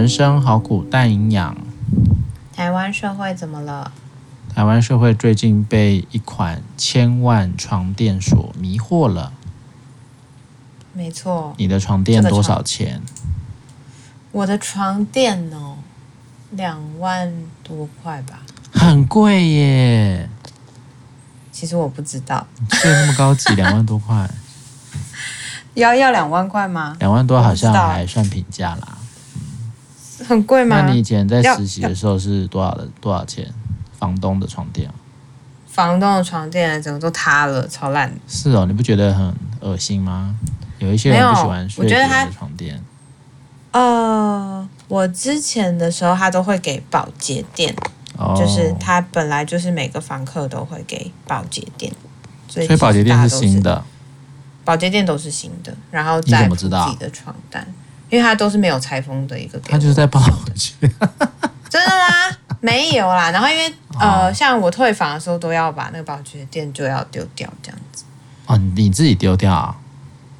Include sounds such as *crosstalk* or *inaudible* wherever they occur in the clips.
人生好苦，但营养。台湾社会怎么了？台湾社会最近被一款千万床垫所迷惑了。没错。你的床垫多少钱？我的床垫哦，两万多块吧。很贵耶。其实我不知道。睡那么高级，*laughs* 两万多块。要要两万块吗？两万多好像还算平价啦。很贵吗？那你以前在实习的时候是多少的多少钱？房东的床垫？房东的床垫整个都塌了，超烂。是哦，你不觉得很恶心吗？有一些人不喜欢睡别人的床垫。呃，我之前的时候他都会给保洁垫，哦、就是他本来就是每个房客都会给保洁垫，所以保洁垫是新的。保洁垫都是新的，然后再铺自己的床单，因为它都是没有拆封的一个。他就是在保洁。*laughs* 真的吗？没有啦。然后因为呃，像我退房的时候都要把那个保洁垫就要丢掉，这样子。哦，你自己丢掉啊？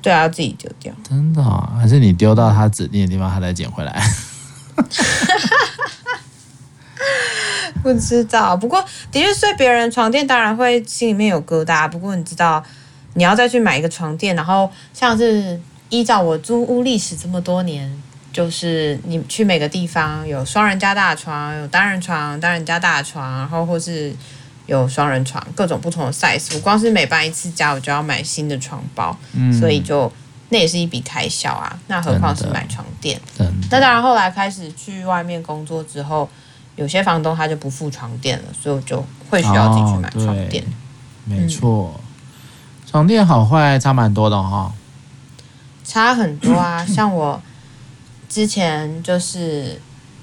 对啊，要自己丢掉。真的啊？还是你丢到他指定的地方，他再捡回来？*laughs* 不知道。不过的确睡别人床垫，当然会心里面有疙瘩。不过你知道。你要再去买一个床垫，然后像是依照我租屋历史这么多年，就是你去每个地方有双人加大床，有单人床，单人加大床，然后或是有双人床，各种不同的 size。我光是每搬一次家，我就要买新的床包，嗯、所以就那也是一笔开销啊。那何况是买床垫？那当然，后来开始去外面工作之后，有些房东他就不付床垫了，所以我就会需要自己去买床垫。哦、没错。嗯床垫好坏差蛮多的哈、哦，差很多啊！*clears throat* 像我之前就是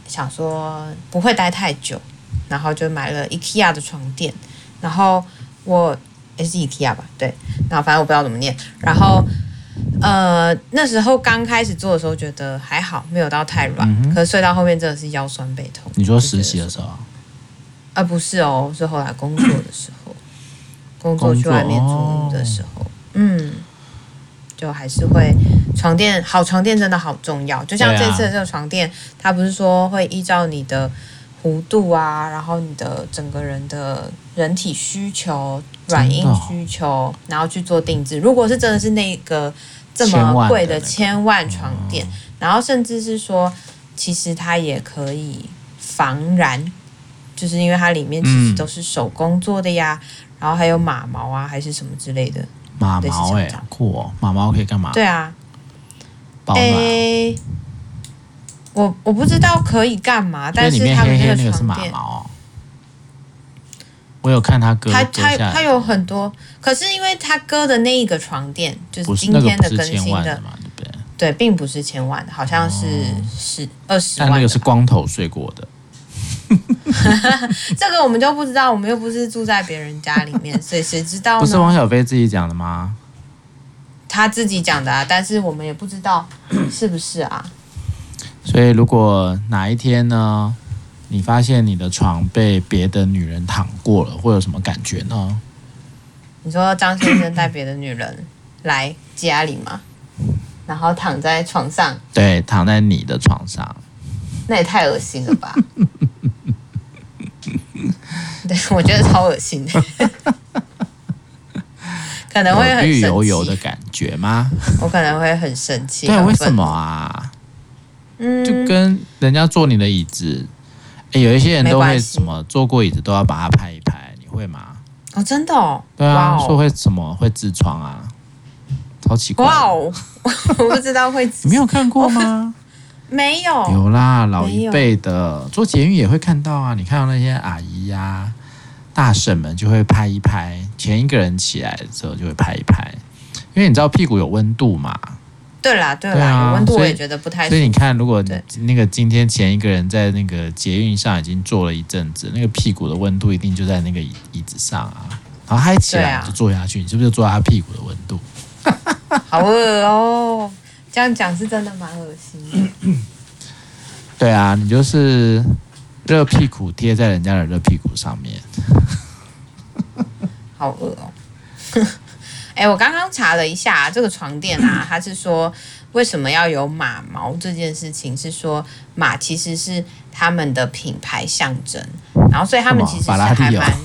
想说不会待太久，然后就买了 IKEA 的床垫，然后我也是 IKEA 吧，对，然后反正我不知道怎么念，然后呃那时候刚开始做的时候觉得还好，没有到太软，嗯、可是睡到后面真的是腰酸背痛。你说实习的时候？啊、呃，不是哦，是后来工作的时候。*clears throat* 工作去外面租屋的时候，嗯，就还是会床垫好，床垫真的好重要。就像这次的这个床垫，它不是说会依照你的弧度啊，然后你的整个人的人体需求、软硬需求，然后去做定制。如果是真的是那个这么贵的千万床垫，然后甚至是说，其实它也可以防燃，就是因为它里面其实都是手工做的呀。然后还有马毛啊，还是什么之类的。马毛哎、欸，酷哦！马毛可以干嘛？对啊，保暖。欸、我我不知道可以干嘛，但是他们那个床垫是马毛、哦。我有看他割，他他他有很多，可是因为他割的那一个床垫就是今天的更新的，的嘛，对不对？对，并不是千万的，好像是十二十万。但那个是光头睡过的。*laughs* 这个我们就不知道，我们又不是住在别人家里面，所以谁知道呢？不是王小飞自己讲的吗？他自己讲的啊，但是我们也不知道是不是啊。所以，如果哪一天呢，你发现你的床被别的女人躺过了，会有什么感觉呢？你说张先生带别的女人来家里吗？然后躺在床上？对，躺在你的床上。那也太恶心了吧！*laughs* 对，我觉得超恶心的，*laughs* 可能会很绿。油油的感觉吗？*laughs* 我可能会很生气。对，为什么啊？嗯，就跟人家坐你的椅子，哎，有一些人都会什么坐过椅子都要把它拍一拍，你会吗？哦，真的哦。对啊，说会什么会痔疮啊？超奇怪！哇哦，我不知道会。你没有看过吗？没有，有啦，老一辈的做捷运也会看到啊。你看到那些阿姨呀、啊、大婶们就会拍一拍，前一个人起来的时候就会拍一拍，因为你知道屁股有温度嘛。对啦，对啦，对啊、有温度我也觉得不太。所以你看，如果那个今天前一个人在那个捷运上已经坐了一阵子，那个屁股的温度一定就在那个椅椅子上啊。然后嗨起来就坐下去，啊、你是不是就坐在他屁股的温度？*laughs* 好饿哦。这样讲是真的蛮恶心的。*coughs* 对啊，你就是热屁股贴在人家的热屁股上面，*laughs* 好恶哦。*laughs* 哎，我刚刚查了一下这个床垫啊，*coughs* 它是说为什么要有马毛这件事情，是说马其实是他们的品牌象征，然后所以他们其实是还蛮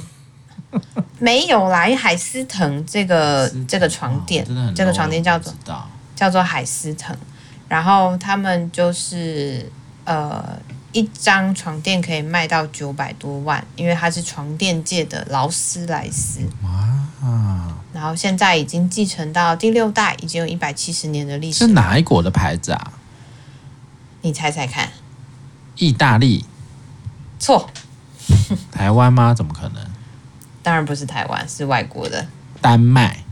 没有啦，因为海思腾这个这个床垫，这个床垫叫做叫做海思腾，然后他们就是呃。一张床垫可以卖到九百多万，因为它是床垫界的劳斯莱斯。哇！然后现在已经继承到第六代，已经有一百七十年的历史。是哪一国的牌子啊？你猜猜看。意大利？错。*laughs* 台湾吗？怎么可能？当然不是台湾，是外国的。丹麦？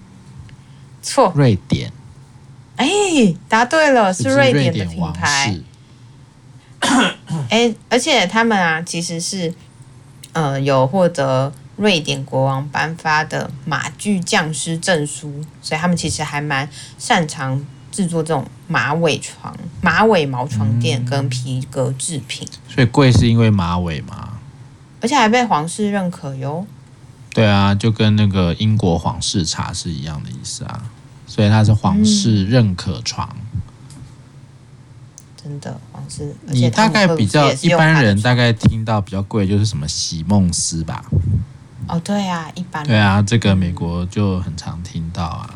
错。瑞典？哎，答对了，是瑞典的品牌。*coughs* 哎，而且他们啊，其实是呃有获得瑞典国王颁发的马具匠师证书，所以他们其实还蛮擅长制作这种马尾床、马尾毛床垫跟皮革制品。嗯，所以贵是因为马尾吗？而且还被皇室认可哟。对啊，就跟那个英国皇室茶是一样的意思啊，所以它是皇室认可床。嗯真的，皇室。你大概比较一般人大概听到比较贵，就是什么席梦思吧？哦，对啊，一般。对啊，这个美国就很常听到啊，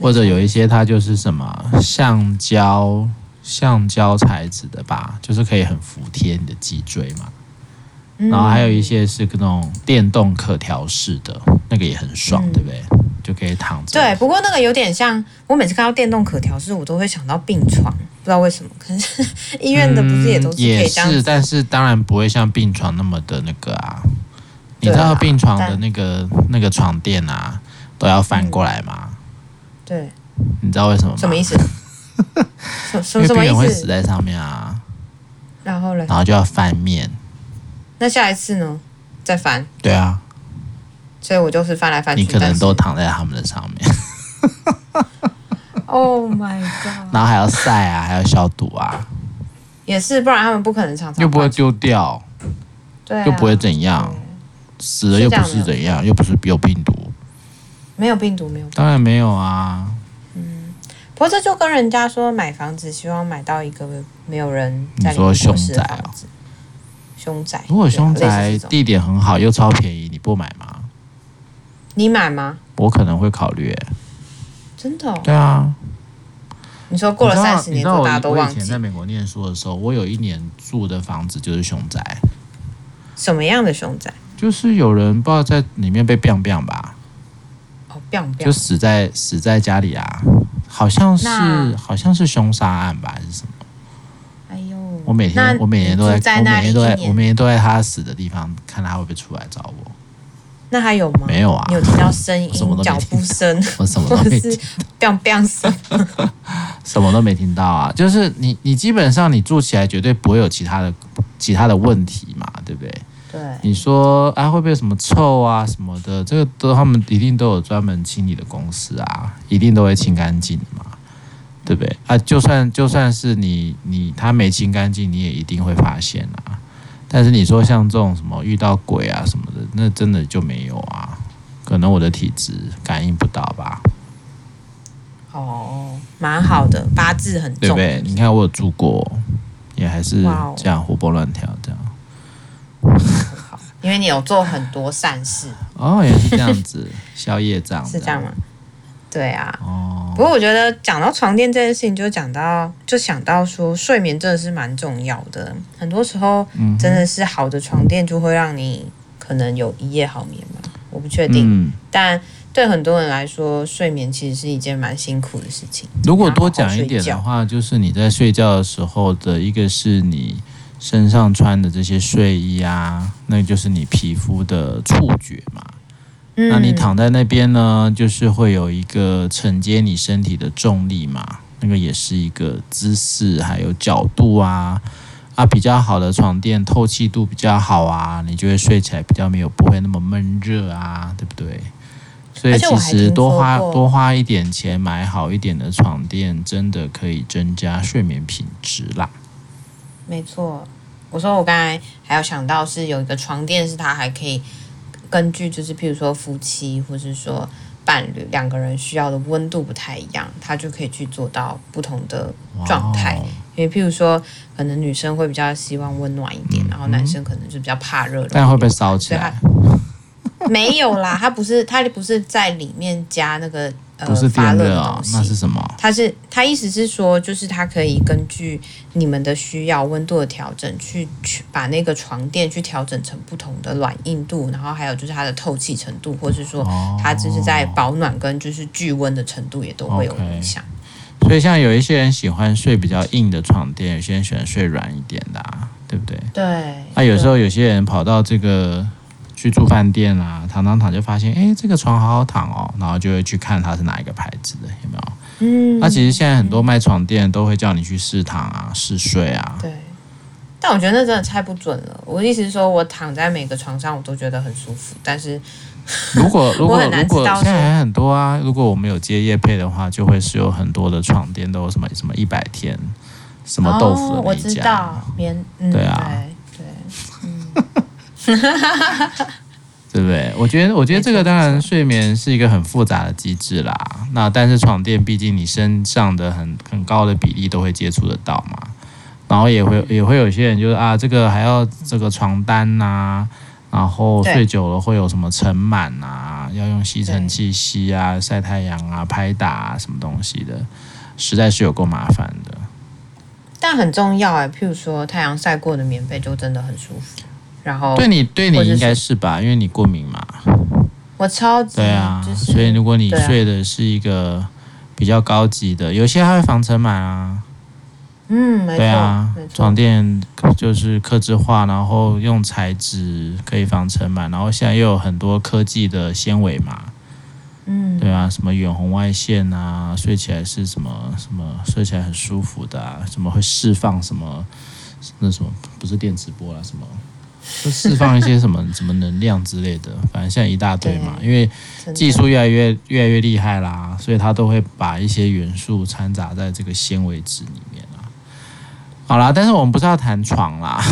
或者有一些它就是什么橡胶、橡胶材质的吧，就是可以很服帖你的脊椎嘛。然后还有一些是那种电动可调式的，那个也很爽，对不对？就可以躺着。对，不过那个有点像，我每次看到电动可调式，我都会想到病床。不知道为什么，可是医院的不是也都是可以这样、嗯、也是，但是当然不会像病床那么的那个啊。你知道病床的那个那个床垫啊，都要翻过来吗？对。你知道为什么吗？什么意思？*laughs* 什什么病人会死在上面啊。然后呢？然后就要翻面。那下一次呢？再翻。对啊。所以我就是翻来翻去。你可能都躺在他们的上面。*laughs* Oh my god！然后还要晒啊，还要消毒啊，也是，不然他们不可能常常又不会丢掉，对、啊，又不会怎样，死了又不是怎样，又不是有病毒，没有病毒，没有，当然没有啊。嗯，不过这就跟人家说买房子希望买到一个没有人在你说凶宅啊，凶宅，如果凶宅地点很好又超便宜，你不买吗？你买吗？我可能会考虑。真的、哦？对啊。你说过了三十年之后，大家都忘记。我以前在美国念书的时候，我有一年住的房子就是凶宅。什么样的凶宅？就是有人不知道在里面被 biang biang 吧？哦，biang biang，就死在死在家里啊！好像是好像是凶杀案吧，还是什么？哎呦！我每天我每天都在，在我每天都在我每天都在他死的地方，看他会不会出来找我。那还有吗？没有啊！你有听到声音、脚步声？我什么都没听到。biang biang 声，*laughs* 什么都没听到啊！就是你，你基本上你住起来绝对不会有其他的其他的问题嘛，对不对？对。你说啊，会不会有什么臭啊什么的？这个都他们一定都有专门清理的公司啊，一定都会清干净嘛，对不对？啊，就算就算是你你他没清干净，你也一定会发现啊。但是你说像这种什么遇到鬼啊什么的，那真的就没有啊？可能我的体质感应不到吧。哦，蛮好的，八字很重，对不对？你看我有住过，也还是这样活蹦乱跳这样。因为你有做很多善事。哦，也是这样子，消业障是这样吗？对啊。哦。不过我觉得讲到床垫这件事情，就讲到就想到说，睡眠真的是蛮重要的。很多时候，真的是好的床垫就会让你可能有一夜好眠嘛。我不确定，嗯、但对很多人来说，睡眠其实是一件蛮辛苦的事情。如果多讲一点的话，就是你在睡觉的时候的一个是你身上穿的这些睡衣啊，那就是你皮肤的触觉嘛。那你躺在那边呢，就是会有一个承接你身体的重力嘛，那个也是一个姿势，还有角度啊啊，比较好的床垫透气度比较好啊，你就会睡起来比较没有不会那么闷热啊，对不对？所以其实多花多花一点钱买好一点的床垫，真的可以增加睡眠品质啦。没错，我说我刚才还有想到是有一个床垫，是它还可以。根据就是，譬如说夫妻，或是说伴侣两个人需要的温度不太一样，它就可以去做到不同的状态。因为譬如说，可能女生会比较希望温暖一点，嗯、然后男生可能就比较怕热。但会不会烧起来？*laughs* 没有啦，它不是，它不是在里面加那个呃不是发热的东西，那是什么？它是它意思是说，就是它可以根据你们的需要温度的调整，去去把那个床垫去调整成不同的软硬度，然后还有就是它的透气程度，或是说它就是在保暖跟就是聚温的程度也都会有影响。Okay. 所以，像有一些人喜欢睡比较硬的床垫，有些人喜欢睡软一点的，啊，对不对？对。那、啊、有时候有些人跑到这个去住饭店啊，躺躺躺就发现，哎，这个床好好躺哦，然后就会去看它是哪一个牌子的，有没有？嗯。那、啊、其实现在很多卖床垫都会叫你去试躺啊、试睡啊。对。但我觉得那真的猜不准了。我的意思是说，我躺在每个床上，我都觉得很舒服，但是。如果 *laughs* 如果如果现在还很多啊，如果我们有接夜配的话，就会是有很多的床垫都有什么什么一百天，什么豆腐我知道棉、嗯、对啊，对，对，嗯 *laughs* *laughs* 对不对？我觉得我觉得这个当然睡眠是一个很复杂的机制啦。那但是床垫毕竟你身上的很很高的比例都会接触得到嘛，然后也会也会有些人就是啊，这个还要这个床单呐、啊。然后睡久了会有什么尘螨啊？要用吸尘器吸啊，晒太阳啊，拍打啊，什么东西的，实在是有够麻烦的。但很重要哎，譬如说太阳晒过的棉被就真的很舒服。然后对你对你应该是吧，因为你过敏嘛。我超级对啊，就是、所以如果你睡的是一个比较高级的，有些还会防尘螨啊。嗯，对啊，没错，床垫就是刻制化，然后用材质可以防尘螨，然后现在又有很多科技的纤维嘛，嗯，对啊，什么远红外线啊，睡起来是什么什么，睡起来很舒服的啊，什么会释放什么那什么不是电磁波啦，什么就释放一些什么 *laughs* 什么能量之类的，反正现在一大堆嘛，因为技术越来越越来越厉害啦，所以它都会把一些元素掺杂在这个纤维质里面。好啦，但是我们不是要谈床啦，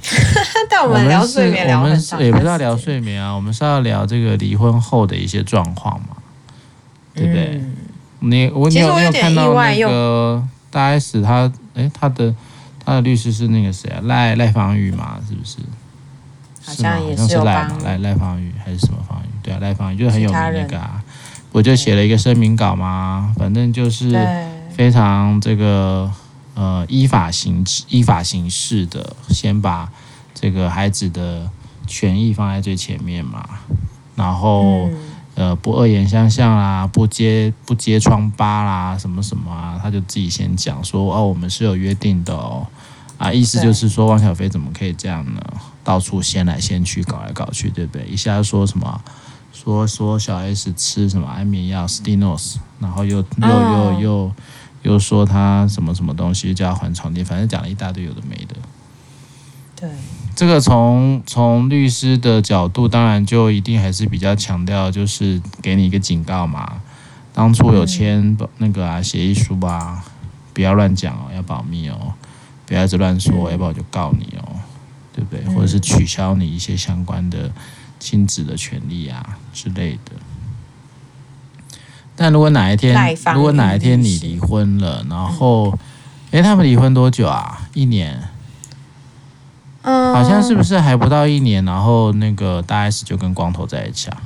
*laughs* 但我们聊睡眠聊很长，我们也不是要聊睡眠啊，我们是要聊这个离婚后的一些状况嘛，对不对？嗯、你我你有没有，有看到那个大 S 他哎他的他的律师是那个谁啊赖赖芳玉嘛，是不是？好像也是赖赖赖芳玉还是什么芳玉？对啊，赖芳玉就是很有名那个啊，我就写了一个声明稿嘛，反正就是非常这个。呃，依法行依法行事的，先把这个孩子的权益放在最前面嘛，然后、嗯、呃，不恶言相向啦，不揭不揭疮疤啦，什么什么啊，他就自己先讲说哦，我们是有约定的哦，啊，意思就是说汪小菲怎么可以这样呢？到处掀来掀去，搞来搞去，对不对？一下说什么，说说小 S 吃什么安眠药 Stilnox，然后又又又又。又说他什么什么东西叫他还床垫，反正讲了一大堆有的没的。对，这个从从律师的角度，当然就一定还是比较强调，就是给你一个警告嘛。当初有签那个啊协议书吧，不要乱讲哦，要保密哦，不要一直乱说，要不然我就告你哦，对不对？或者是取消你一些相关的亲子的权利啊之类的。但如果哪一天，如果哪一天你离婚了，然后，哎、嗯，他们离婚多久啊？一年？嗯，好像是不是还不到一年？然后那个大 S 就跟光头在一起啊？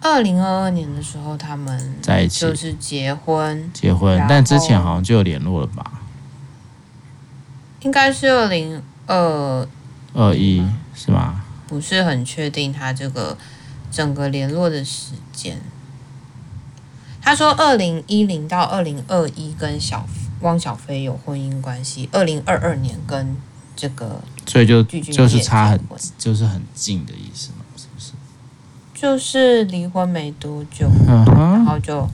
二零二二年的时候，他们在一起，就是结婚，结婚，但之前好像就有联络了吧？应该是二零二二一，是吗？不是很确定他这个整个联络的时间。他说，二零一零到二零二一跟小汪小菲有婚姻关系，二零二二年跟这个，所以就就是差很就是很近的意思嘛，是不是？就是离婚没多久，嗯、然后就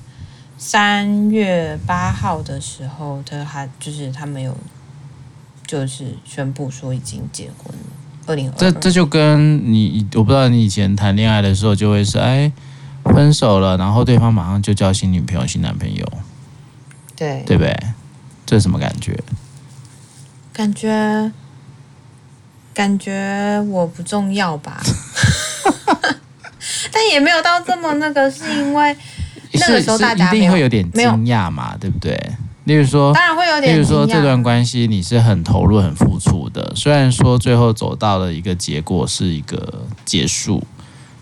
三月八号的时候，他还就是他没有就是宣布说已经结婚了。二零二二，这这就跟你我不知道你以前谈恋爱的时候就会是哎。分手了，然后对方马上就交新女朋友、新男朋友，对，对不对？这是什么感觉？感觉，感觉我不重要吧？*laughs* 但也没有到这么那个，是因为那个时候大家一定会有点惊讶嘛，对不对？例如说，当然会有点。例如说，这段关系你是很投入、很付出的，虽然说最后走到了一个结果是一个结束，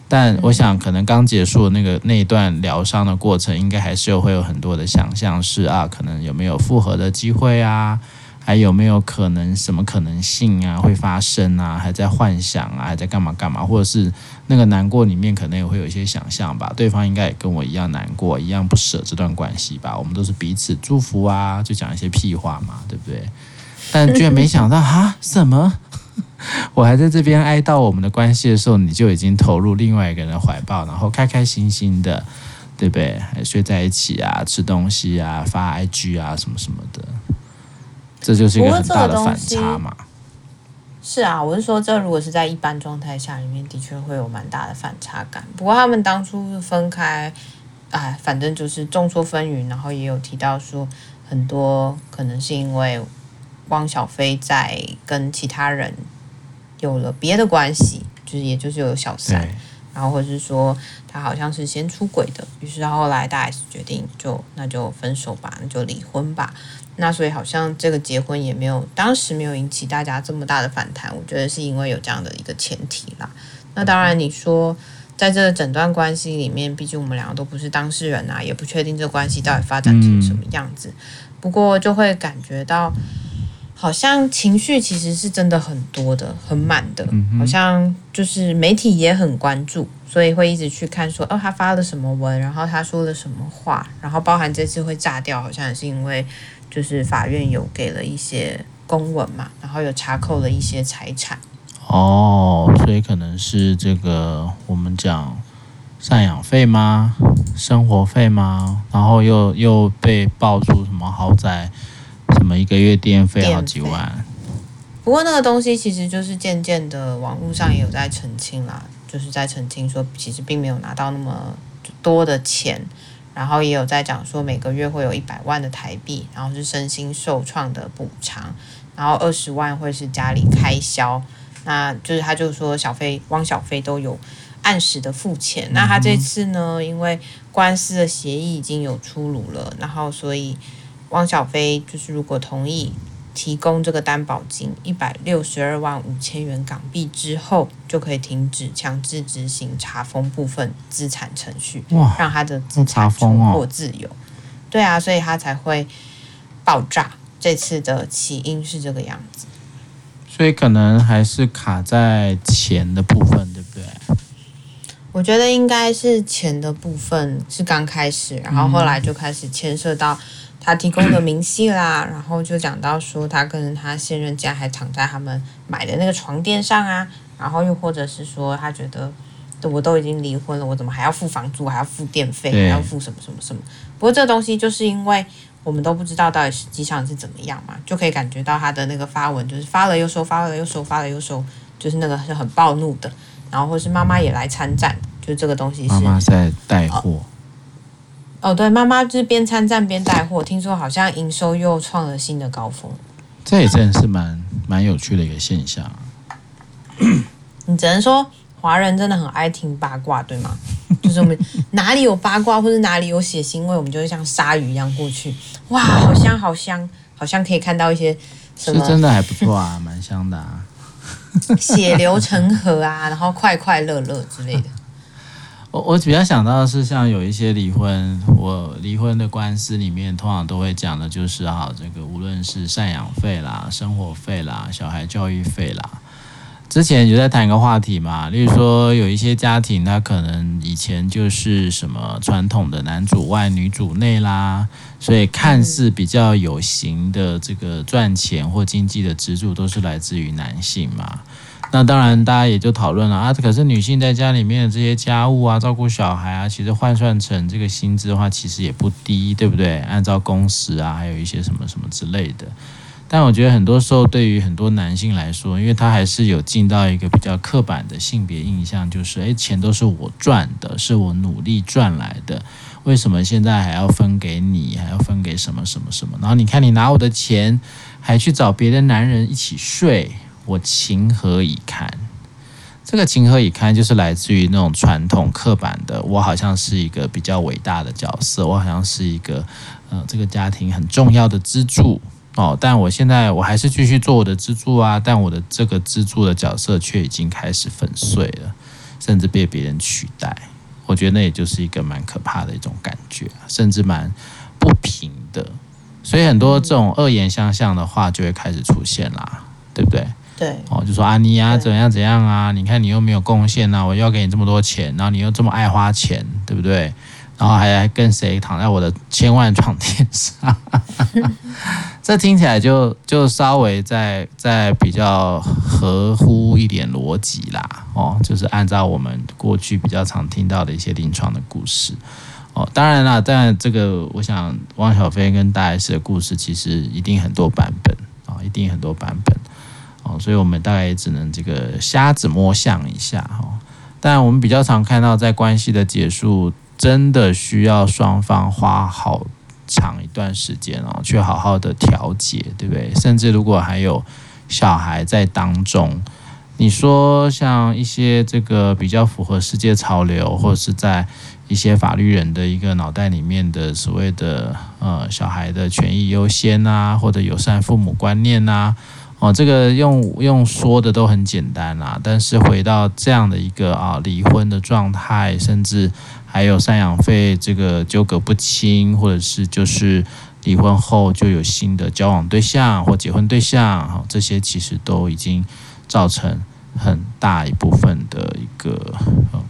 但我想可能刚结束的那个那一段疗伤的过程，应该还是有会有很多的想象，是啊，可能有没有复合的机会啊？还有没有可能什么可能性啊会发生啊？还在幻想啊？还在干嘛干嘛？或者是那个难过里面可能也会有一些想象吧？对方应该也跟我一样难过，一样不舍这段关系吧？我们都是彼此祝福啊，就讲一些屁话嘛，对不对？但居然没想到啊什么？*laughs* 我还在这边哀悼我们的关系的时候，你就已经投入另外一个人的怀抱，然后开开心心的，对不对？还睡在一起啊，吃东西啊，发 IG 啊，什么什么的。这就是一个很大的反差嘛。是啊，我是说，这如果是在一般状态下，里面的确会有蛮大的反差感。不过他们当初分开，哎，反正就是众说纷纭，然后也有提到说，很多可能是因为汪小菲在跟其他人有了别的关系，就是也就是有小三，然后或者是说他好像是先出轨的，于是后来大 S 决定就那就分手吧，那就离婚吧。那所以好像这个结婚也没有，当时没有引起大家这么大的反弹。我觉得是因为有这样的一个前提啦。那当然你说，在这整段关系里面，毕竟我们两个都不是当事人啊，也不确定这关系到底发展成什么样子。不过就会感觉到，好像情绪其实是真的很多的，很满的。好像就是媒体也很关注，所以会一直去看说，哦，他发了什么文，然后他说了什么话，然后包含这次会炸掉，好像也是因为。就是法院有给了一些公文嘛，然后有查扣了一些财产。哦，所以可能是这个我们讲赡养费吗？生活费吗？然后又又被爆出什么豪宅，什么一个月电费好几万。不过那个东西其实就是渐渐的网络上也有在澄清啦，就是在澄清说其实并没有拿到那么多的钱。然后也有在讲说，每个月会有一百万的台币，然后是身心受创的补偿，然后二十万会是家里开销，那就是他就说小费汪小菲都有按时的付钱。那他这次呢，因为官司的协议已经有出炉了，然后所以汪小菲就是如果同意。提供这个担保金一百六十二万五千元港币之后，就可以停止强制执行查封部分资产程序，让他的资产重获自由。哦、对啊，所以他才会爆炸。这次的起因是这个样子，所以可能还是卡在钱的部分，对不对？我觉得应该是钱的部分是刚开始，然后后来就开始牵涉到。他提供的明细啦，然后就讲到说，他跟他现任家还躺在他们买的那个床垫上啊，然后又或者是说，他觉得我都已经离婚了，我怎么还要付房租，还要付电费，还要付什么什么什么？不过这个东西就是因为我们都不知道到底实际上是怎么样嘛，就可以感觉到他的那个发文就是发了又收，发了又收，发了又收，就是那个是很暴怒的，然后或是妈妈也来参战，就这个东西是妈妈在带货。哦，对，妈妈就是边参战边带货，听说好像营收又创了新的高峰。这也真的是蛮蛮有趣的一个现象。你只能说华人真的很爱听八卦，对吗？就是我们 *laughs* 哪里有八卦或者哪里有血腥味，我们就会像鲨鱼一样过去。哇，好香好香，好像可以看到一些什么，是真的还不错啊，蛮香的啊，血流成河啊，然后快快乐乐之类的。我我比较想到的是，像有一些离婚，我离婚的官司里面，通常都会讲的就是哈，这个无论是赡养费啦、生活费啦、小孩教育费啦，之前就在谈一个话题嘛，例如说有一些家庭，他可能以前就是什么传统的男主外女主内啦，所以看似比较有形的这个赚钱或经济的支柱，都是来自于男性嘛。那当然，大家也就讨论了啊。可是女性在家里面的这些家务啊，照顾小孩啊，其实换算成这个薪资的话，其实也不低，对不对？按照工时啊，还有一些什么什么之类的。但我觉得很多时候，对于很多男性来说，因为他还是有进到一个比较刻板的性别印象，就是诶，钱都是我赚的，是我努力赚来的，为什么现在还要分给你，还要分给什么什么什么？然后你看，你拿我的钱，还去找别的男人一起睡。我情何以堪？这个情何以堪？就是来自于那种传统刻板的，我好像是一个比较伟大的角色，我好像是一个呃这个家庭很重要的支柱哦。但我现在我还是继续做我的支柱啊，但我的这个支柱的角色却已经开始粉碎了，甚至被别人取代。我觉得那也就是一个蛮可怕的一种感觉，甚至蛮不平的。所以很多这种恶言相向的话就会开始出现啦，对不对？对，哦，就说啊，你呀、啊，怎样怎样啊？你看你又没有贡献呐，我要给你这么多钱，然后你又这么爱花钱，对不对？然后还还跟谁躺在我的千万床垫上？*laughs* 这听起来就就稍微在在比较合乎一点逻辑啦，哦，就是按照我们过去比较常听到的一些临床的故事，哦，当然啦，但这个我想汪小菲跟大 S 的故事其实一定很多版本啊，哦，一定很多版本。哦，所以我们大概也只能这个瞎子摸象一下哈。但我们比较常看到，在关系的结束，真的需要双方花好长一段时间哦，去好好的调节，对不对？甚至如果还有小孩在当中，你说像一些这个比较符合世界潮流，或者是在一些法律人的一个脑袋里面的所谓的呃小孩的权益优先啊，或者友善父母观念啊。哦，这个用用说的都很简单啦，但是回到这样的一个啊离婚的状态，甚至还有赡养费这个纠葛不清，或者是就是离婚后就有新的交往对象或结婚对象，哈，这些其实都已经造成很大一部分的一个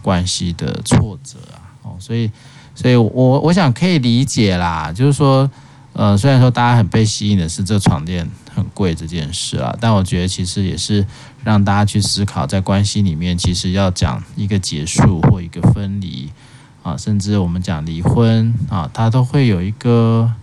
关系的挫折啊。哦，所以，所以我我想可以理解啦，就是说，呃，虽然说大家很被吸引的是这床垫。很贵这件事啊，但我觉得其实也是让大家去思考，在关系里面，其实要讲一个结束或一个分离啊，甚至我们讲离婚啊，它都会有一个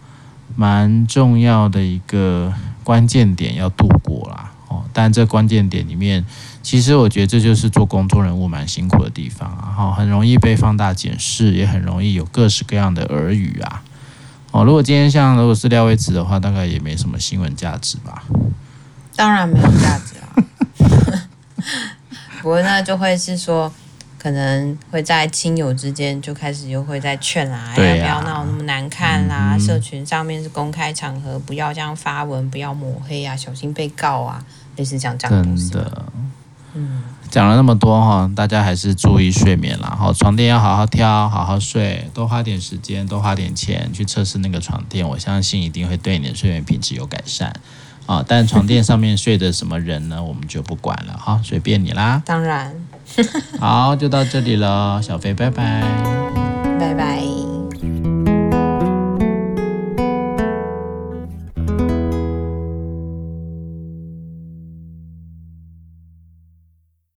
蛮重要的一个关键点要度过啦。哦，但这关键点里面，其实我觉得这就是做公众人物蛮辛苦的地方啊，哈，很容易被放大检视，也很容易有各式各样的耳语啊。哦，如果今天像如果是廖威慈的话，大概也没什么新闻价值吧？当然没有价值啊。*laughs* 不过那，就会是说，可能会在亲友之间就开始又会在劝啊，对啊，不要闹那么难看啦、啊。嗯、社群上面是公开场合，不要这样发文，不要抹黑啊，小心被告啊，类似像这样的东西。真的，嗯。讲了那么多哈，大家还是注意睡眠啦。好，床垫要好好挑，好好睡，多花点时间，多花点钱去测试那个床垫，我相信一定会对你的睡眠品质有改善啊。但床垫上面睡的什么人呢？我们就不管了哈，*laughs* 随便你啦。当然，好，就到这里了，小飞，拜拜，拜拜。